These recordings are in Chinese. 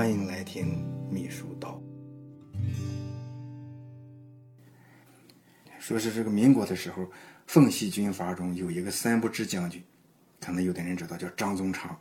欢迎来听秘书道。说是这个民国的时候，奉系军阀中有一个三不知将军，可能有的人知道，叫张宗昌。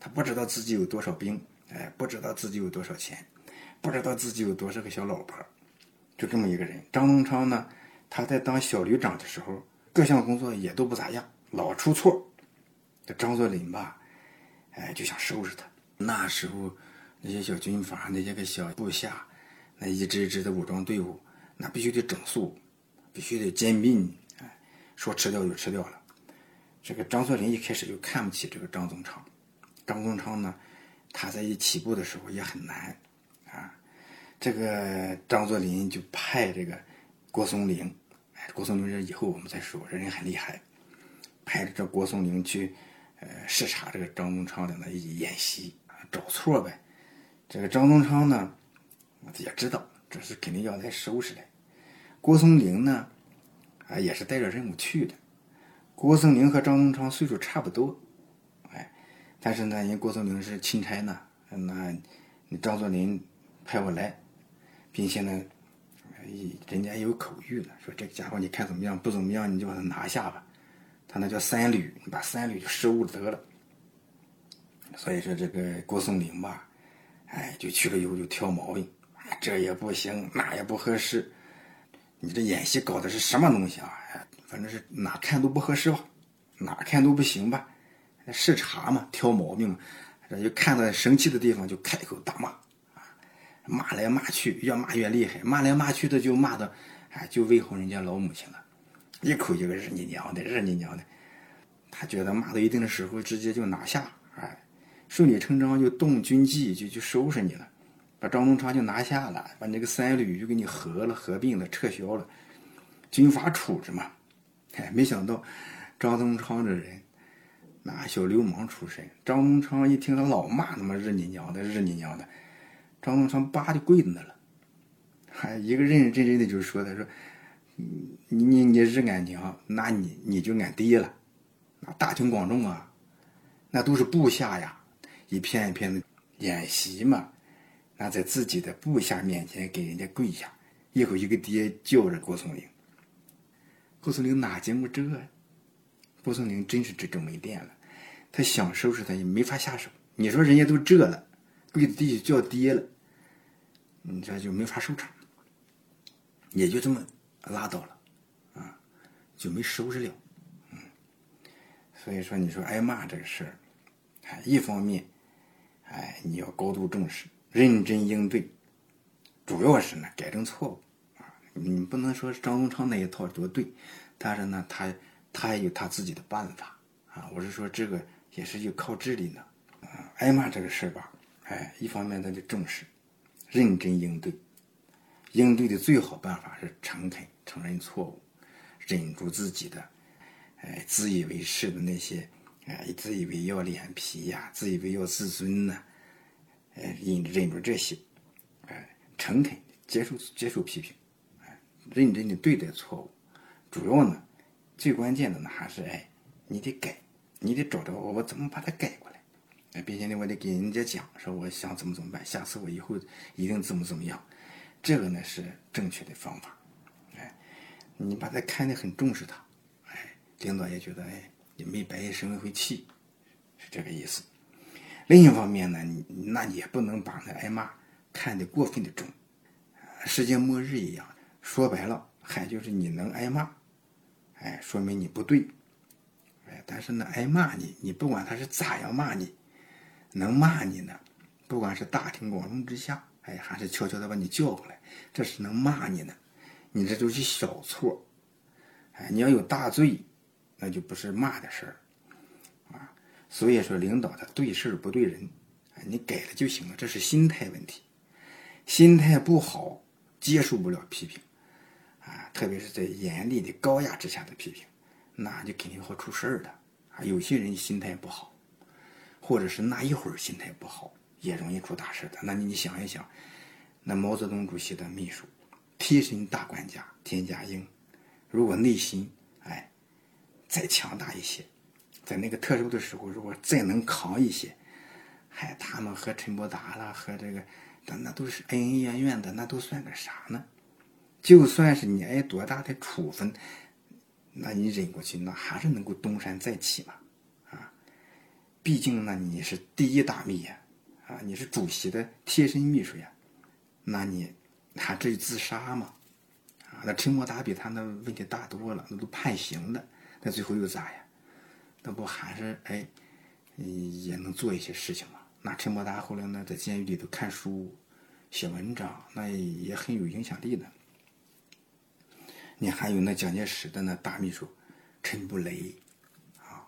他不知道自己有多少兵，哎，不知道自己有多少钱，不知道自己有多少个小老婆，就这么一个人。张宗昌呢，他在当小旅长的时候，各项工作也都不咋样，老出错。这张作霖吧，哎，就想收拾他。那时候那些小军阀，那些个小部下，那一支一支的武装队伍，那必须得整肃，必须得兼并，哎，说吃掉就吃掉了。这个张作霖一开始就看不起这个张宗昌。张宗昌呢，他在一起步的时候也很难，啊，这个张作霖就派这个郭松龄，哎，郭松龄这以后我们再说，这人很厉害，派这郭松龄去，呃，视察这个张宗昌的演习，找错呗。这个张宗昌呢，也知道这是肯定要来收拾的。郭松龄呢，啊，也是带着任务去的。郭松龄和张宗昌岁数差不多。哎但是呢，人郭松龄是钦差呢，那你张作霖派我来，并且呢，人家有口谕了，说这个家伙你看怎么样？不怎么样，你就把他拿下吧。他那叫三旅，你把三旅就收了得了。所以说这个郭松龄吧，哎，就去了以后就挑毛病，这也不行，那也不合适。你这演习搞的是什么东西啊？反正是哪看都不合适吧，哪看都不行吧。视察嘛，挑毛病嘛，这就看到生气的地方就开口大骂，啊，骂来骂去，越骂越厉害，骂来骂去的就骂的，哎，就威哄人家老母亲了，一口一个日你娘的，日你娘的，他觉得骂到一定的时候，直接就拿下，顺理成章就动军纪，就去收拾你了，把张宗昌就拿下了，把那个三旅就给你合了，合并了，撤销了，军法处置嘛，哎，没想到张宗昌这人。那小流氓出身，张宗昌一听他老骂他妈日你娘的，日你娘的，张宗昌叭就跪在那了，还一个认认真真的就说他说，你你你日俺娘，那你你就俺爹了，那大庭广众啊，那都是部下呀，一片一片的演习嘛，那在自己的部下面前给人家跪下，一口一个爹叫着郭松龄，郭松龄哪见过这？郭松龄真是这种没电了。他想收拾他也没法下手。你说人家都这了，跪在地下叫爹了，你这就没法收场，也就这么拉倒了，啊，就没收拾了，嗯。所以说，你说挨骂这个事儿，一方面，哎，你要高度重视，认真应对，主要是呢改正错误，啊，你不能说张宗昌那一套多对，但是呢，他他也有他自己的办法，啊，我是说这个。也是就靠智力呢，啊，挨骂这个事儿吧，哎，一方面他就重视，认真应对，应对的最好办法是诚恳承认错误，忍住自己的，哎，自以为是的那些，哎，自以为要脸皮呀，自以为要自尊呢，哎，忍忍住这些，哎，诚恳接受接受批评，哎，认真的对待错误，主要呢，最关键的呢还是哎，你得改。你得找着我，我怎么把它改过来？哎，并且呢，我得给人家讲，说我想怎么怎么办，下次我以后一定怎么怎么样。这个呢是正确的方法。哎，你把他看得很重视他，哎，领导也觉得哎，也没白生一回气，是这个意思。另一方面呢，你那也不能把那挨骂看得过分的重，世界末日一样。说白了，还就是你能挨骂，哎，说明你不对。哎但是呢，挨骂你，你不管他是咋样骂你，能骂你呢？不管是大庭广众之下，哎，还是悄悄的把你叫过来，这是能骂你呢。你这都是小错，哎，你要有大罪，那就不是骂的事儿，啊。所以说，领导他对事儿不对人，你改了就行了，这是心态问题。心态不好，接受不了批评，啊，特别是在严厉的高压之下的批评。那就肯定会出事儿的啊！有些人心态不好，或者是那一会儿心态不好，也容易出大事的。那你你想一想，那毛泽东主席的秘书、贴身大管家田家英，如果内心哎再强大一些，在那个特殊的时候，如果再能扛一些，嗨，他们和陈伯达了，和这个，那那都是恩恩怨怨的，那都算个啥呢？就算是你挨多大的处分，那你忍过去，那还是能够东山再起嘛，啊，毕竟那你是第一大秘呀，啊，你是主席的贴身秘书呀，那你还至于自杀吗？啊，那陈伯达比他那问题大多了，那都判刑的，那最后又咋呀？那不还是哎，也能做一些事情吗？那陈伯达后来呢，在监狱里头看书、写文章，那也很有影响力的。你还有那蒋介石的那大秘书陈布雷，啊，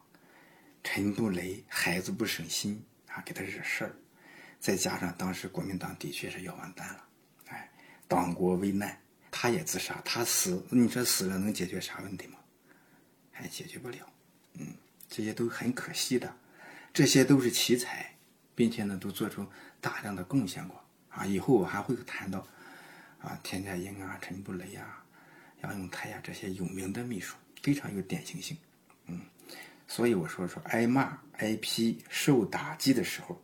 陈布雷孩子不省心啊，给他惹事儿，再加上当时国民党的确是要完蛋了，哎，党国危难，他也自杀，他死，你说死了能解决啥问题吗？还解决不了，嗯，这些都很可惜的，这些都是奇才，并且呢，都做出大量的贡献过啊。以后我还会谈到啊，田家英啊，陈布雷啊。杨永泰呀，这些有名的秘书非常有典型性，嗯，所以我说说挨骂、挨批、受打击的时候，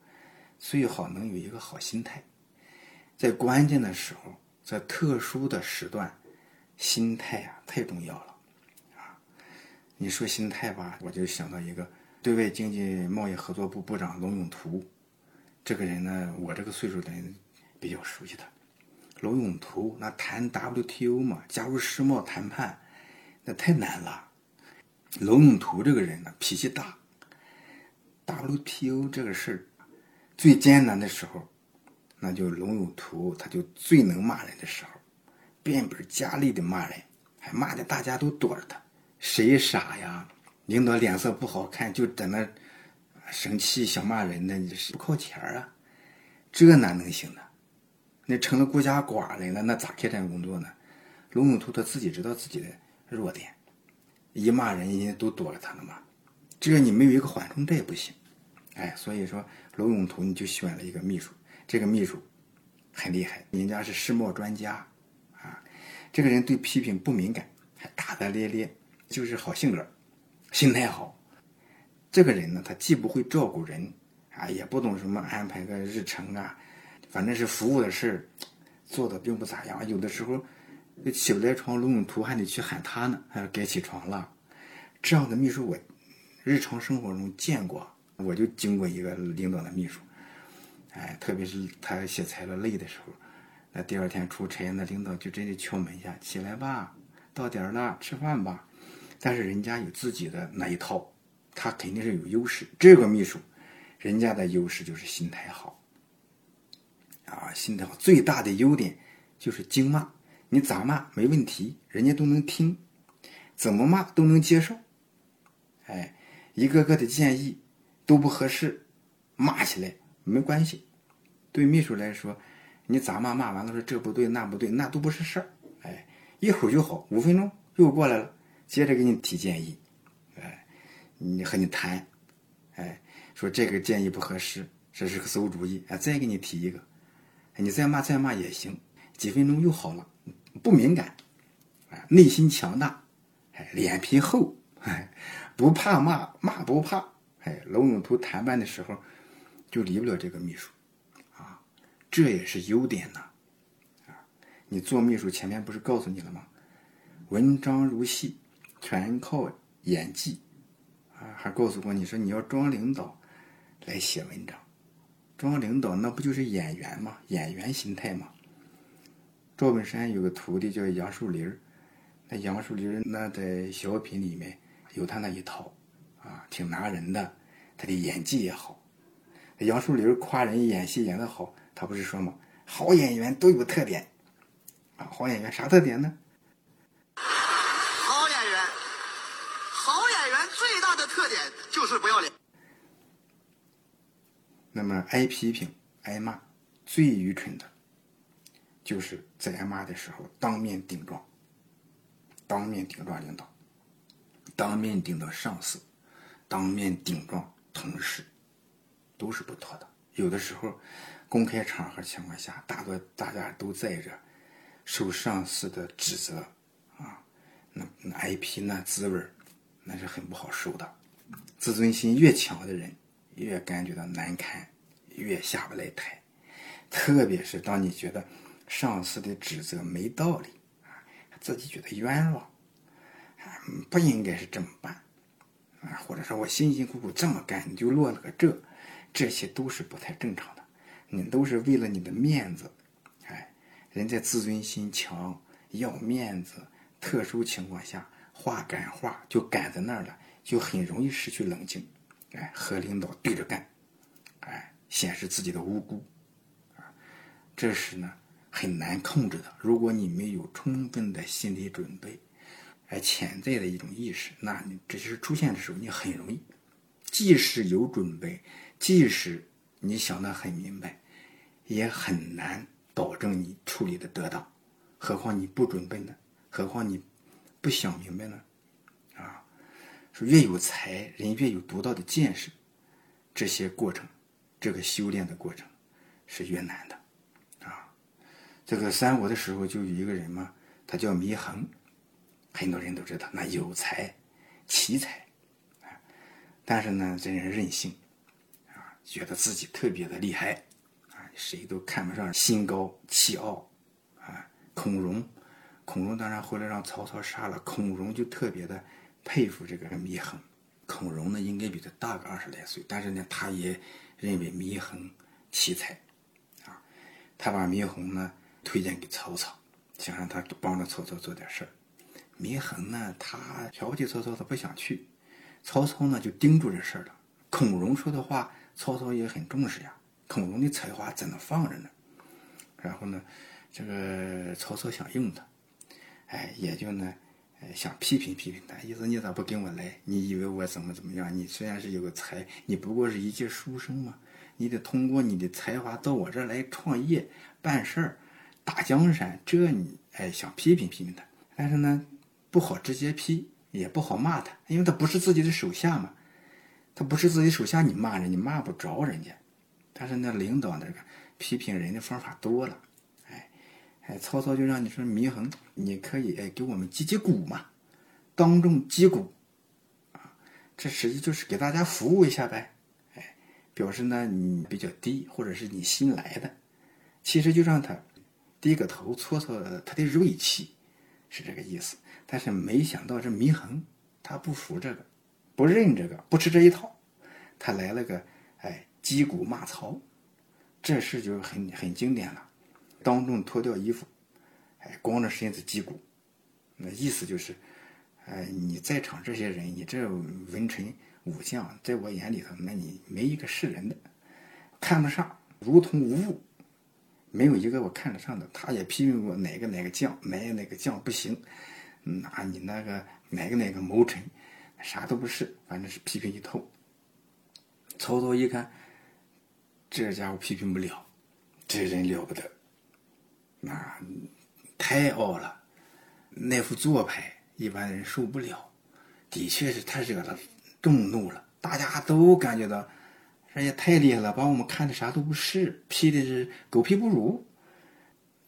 最好能有一个好心态，在关键的时候，在特殊的时段，心态啊太重要了，你说心态吧，我就想到一个对外经济贸易合作部部长龙永图，这个人呢，我这个岁数的人比较熟悉他。龙永图那谈 WTO 嘛，加入世贸谈判，那太难了。龙永图这个人呢，脾气大。WTO 这个事儿最艰难的时候，那就龙永图他就最能骂人的时候，变本加厉的骂人，还骂的大家都躲着他。谁傻呀？领导脸色不好看，就在那生气想骂人呢？你是不靠前啊？这哪能行呢？那成了孤家寡人了，那咋开展工作呢？龙永图他自己知道自己的弱点，一骂人，人家都躲着他了嘛。这你没有一个缓冲，带不行。哎，所以说龙永图你就选了一个秘书，这个秘书很厉害，人家是世贸专家啊。这个人对批评不敏感，还大大咧咧，就是好性格，心态好。这个人呢，他既不会照顾人啊，也不懂什么安排个日程啊。反正是服务的事，做的并不咋样。有的时候起不来床，龙永图还得去喊他呢，还该起床了。这样的秘书我日常生活中见过，我就经过一个领导的秘书。哎，特别是他写材料累的时候，那第二天出差，那领导就真的敲门一下，起来吧，到点了，吃饭吧。但是人家有自己的那一套，他肯定是有优势。这个秘书，人家的优势就是心态好。啊，心态好，最大的优点就是精骂，你咋骂没问题，人家都能听，怎么骂都能接受。哎，一个个的建议都不合适，骂起来没关系。对秘书来说，你咋骂骂完了说这不对那不对，那都不是事儿。哎，一会儿就好，五分钟又过来了，接着给你提建议。哎，你和你谈，哎，说这个建议不合适，这是个馊主意，哎，再给你提一个。你再骂再骂也行，几分钟又好了，不敏感，啊，内心强大，哎，脸皮厚，哎，不怕骂，骂不怕，哎，龙永图谈判的时候就离不了这个秘书，啊，这也是优点呐，啊，你做秘书前面不是告诉你了吗？文章如戏，全靠演技，啊，还告诉过你说你要装领导来写文章。装领导那不就是演员吗？演员心态吗？赵本山有个徒弟叫杨树林那杨树林那在小品里面有他那一套，啊，挺拿人的，他的演技也好。杨树林夸人演戏演得好，他不是说吗？好演员都有特点，啊，好演员啥特点呢？好演员，最大的特点就是不要脸。那么挨批评、挨骂，最愚蠢的，就是在挨骂的时候当面顶撞，当面顶撞领导，当面顶到上司，当面顶撞同事，都是不妥的。有的时候，公开场合情况下，大多大家都在着，受上司的指责，啊，那那挨批那滋味那是很不好受的。自尊心越强的人。越感觉到难堪，越下不来台。特别是当你觉得上司的指责没道理啊，自己觉得冤枉啊，不应该是这么办啊，或者说我辛辛苦苦这么干，你就落了个这，这些都是不太正常的。你都是为了你的面子，哎，人在自尊心强、要面子、特殊情况下话赶话就赶在那儿了，就很容易失去冷静，哎，和领导对着干，哎，显示自己的无辜。啊这是呢很难控制的。如果你没有充分的心理准备，哎，潜在的一种意识，那你这些出现的时候，你很容易，即使有准备，即使你想得很明白，也很难保证你处理的得当。何况你不准备呢？何况你不想明白呢？啊，说越有才，人越有独到的见识，这些过程，这个修炼的过程，是越难的啊。这个三国的时候就有一个人嘛，他叫祢衡，很多人都知道，那有才，奇才，啊，但是呢，这人任性，啊，觉得自己特别的厉害，啊，谁都看不上，心高气傲，啊，孔融，孔融当然后来让曹操杀了，孔融就特别的佩服这个祢衡，孔融呢应该比他大个二十来岁，但是呢，他也认为祢衡奇才，啊，他把祢衡呢。推荐给曹操，想让他帮着曹操做点事儿。祢衡呢，他瞧不起曹操，他不想去。曹操呢，就盯住这事儿了。孔融说的话，曹操也很重视呀。孔融的才华在那放着呢。然后呢，这个曹操想用他，哎，也就呢，想批评批评他，意思你咋不跟我来？你以为我怎么怎么样？你虽然是有个才，你不过是一介书生嘛，你得通过你的才华到我这儿来创业办事儿。打江山，这你哎想批评批评他，但是呢，不好直接批，也不好骂他，因为他不是自己的手下嘛，他不是自己手下，你骂人，你骂不着人家。但是那领导那个批评人的方法多了，哎，曹操就让你说祢衡，你可以哎给我们击击鼓嘛，当众击鼓，啊，这实际就是给大家服务一下呗，哎，表示呢你比较低，或者是你新来的，其实就让他。低个头搓搓他的锐气，是这个意思。但是没想到这祢衡他不服这个，不认这个，不吃这一套。他来了个哎击鼓骂曹，这事就很很经典了。当众脱掉衣服，哎光着身子击鼓，那意思就是，哎你在场这些人，你这文臣武将，在我眼里头，那你没一个是人的，看不上，如同无物。没有一个我看得上的，他也批评过哪个哪个将，哪哪个将不行，那你那个哪个哪个谋臣，啥都不是，反正是批评一通。曹操一看，这家伙批评不了，这人了不得，那太傲了，那副做派一般人受不了，的确是他惹了众怒了，大家都感觉到。人也太厉害了，把我们看的啥都不是，批的是狗屁不如。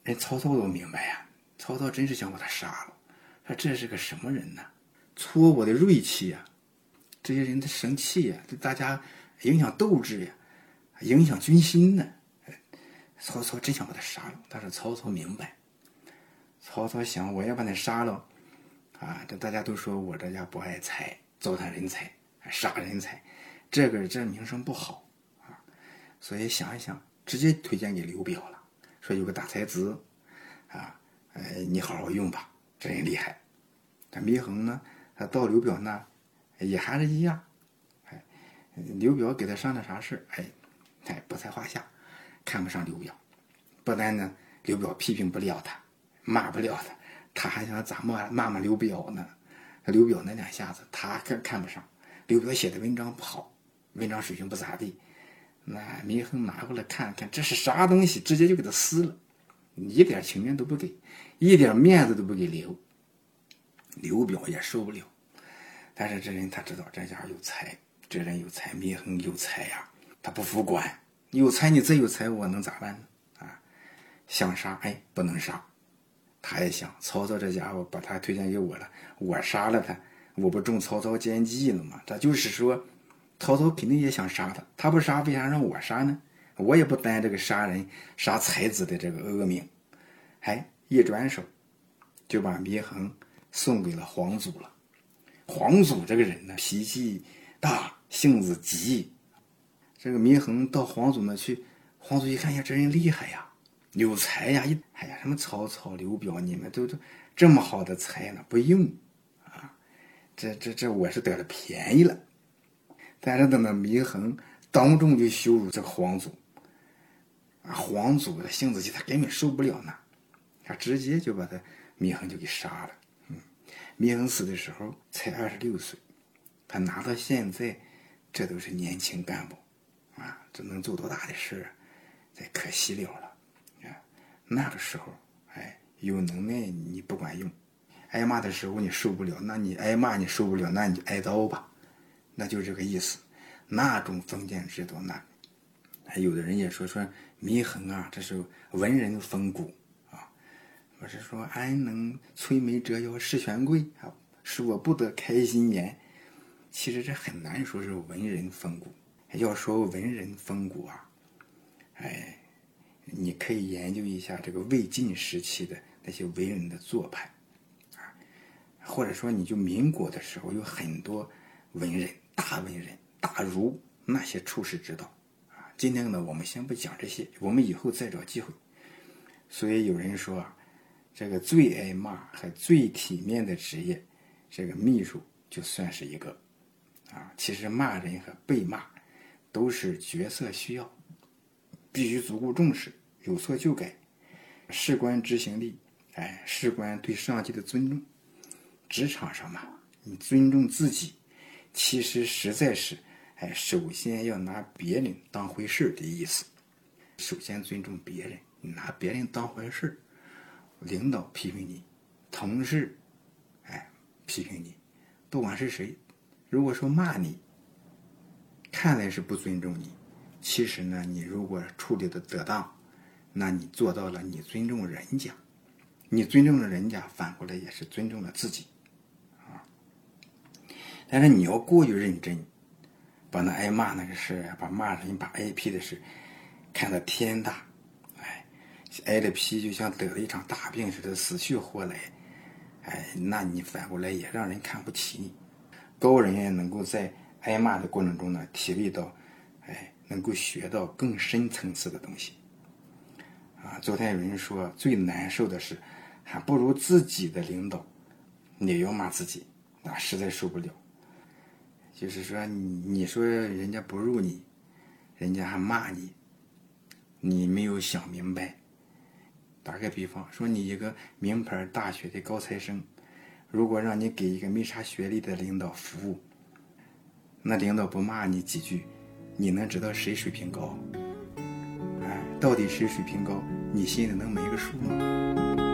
人曹操都明白呀，曹操真是想把他杀了。说这是个什么人呢？挫我的锐气呀！这些人他生气呀，对大家影响斗志呀，影响军心呢。曹操真想把他杀了，但是曹操明白。曹操想，我要把他杀了，啊，这大家都说我这家不爱才，糟蹋人才，杀人才。这个这名声不好啊，所以想一想，直接推荐给刘表了。说有个大才子，啊，哎，你好好用吧，这人厉害。这祢衡呢，他到刘表那，也还是一样。哎，刘表给他商量啥事哎，哎，不在话下，看不上刘表。不但呢，刘表批评不了他，骂不了他，他还想咋骂骂骂刘表呢？刘表那两下子，他可看不上。刘表写的文章不好。文章水平不咋地，那祢衡拿过来看看，这是啥东西？直接就给他撕了，一点情面都不给，一点面子都不给留。刘表也受不了，但是这人他知道这家伙有才，这人有才，祢衡有才呀，他不服管。有才你再有才，我能咋办呢？啊，想杀哎不能杀，他也想曹操这家伙把他推荐给我了，我杀了他，我不中曹操奸计了吗？他就是说。曹操肯定也想杀他，他不杀，为啥让我杀呢？我也不担这个杀人杀才子的这个恶名。哎，一转手就把祢衡送给了皇祖了。皇祖这个人呢，脾气大，性子急。这个祢衡到皇祖那去，皇祖一看呀，这人厉害呀，有才呀！一哎呀，什么曹操、刘表，你们都都这么好的才呢，不用啊！这这这，我是得了便宜了。但是等到祢衡当众就羞辱这个皇祖，啊，皇祖的性子急，他根本受不了呢，他直接就把他祢衡就给杀了。祢衡死的时候才二十六岁，他拿到现在，这都是年轻干部。能做多大的事儿？这可惜了了啊！那个时候，哎，有能耐你不管用，挨骂的时候你受不了，那你挨骂你受不了，那你就挨刀吧，那就这个意思。那种封建制度，那有的人也说说祢衡啊，这是文人风骨啊。我是说，安能摧眉折腰事权贵啊？使我不得开心颜。其实这很难说是文人风骨。要说文人风骨啊，哎，你可以研究一下这个魏晋时期的那些文人的做派，啊，或者说你就民国的时候有很多文人、大文人、大儒那些处世之道，啊，今天呢我们先不讲这些，我们以后再找机会。所以有人说啊，这个最挨骂和最体面的职业，这个秘书就算是一个，啊，其实骂人和被骂。都是角色需要，必须足够重视，有错就改，事关执行力，哎，事关对上级的尊重。职场上嘛，你尊重自己，其实实在是，哎，首先要拿别人当回事的意思。首先尊重别人，你拿别人当回事领导批评你，同事，哎，批评你，不管是谁，如果说骂你。看来是不尊重你，其实呢，你如果处理的得当，那你做到了，你尊重人家，你尊重了人家，反过来也是尊重了自己，啊。但是你要过于认真，把那挨骂那个事把骂人、把挨批的事看得天大，哎，挨了批就像得了一场大病似的，死去活来，哎，那你反过来也让人看不起你。高人能够在。挨骂的过程中呢，体会到，哎，能够学到更深层次的东西。啊，昨天有人说最难受的是，还不如自己的领导，也要骂自己，那实在受不了。就是说，你你说人家不如你，人家还骂你，你没有想明白。打个比方说，你一个名牌大学的高材生，如果让你给一个没啥学历的领导服务，那领导不骂你几句，你能知道谁水平高？哎，到底谁水平高？你心里能没个数吗？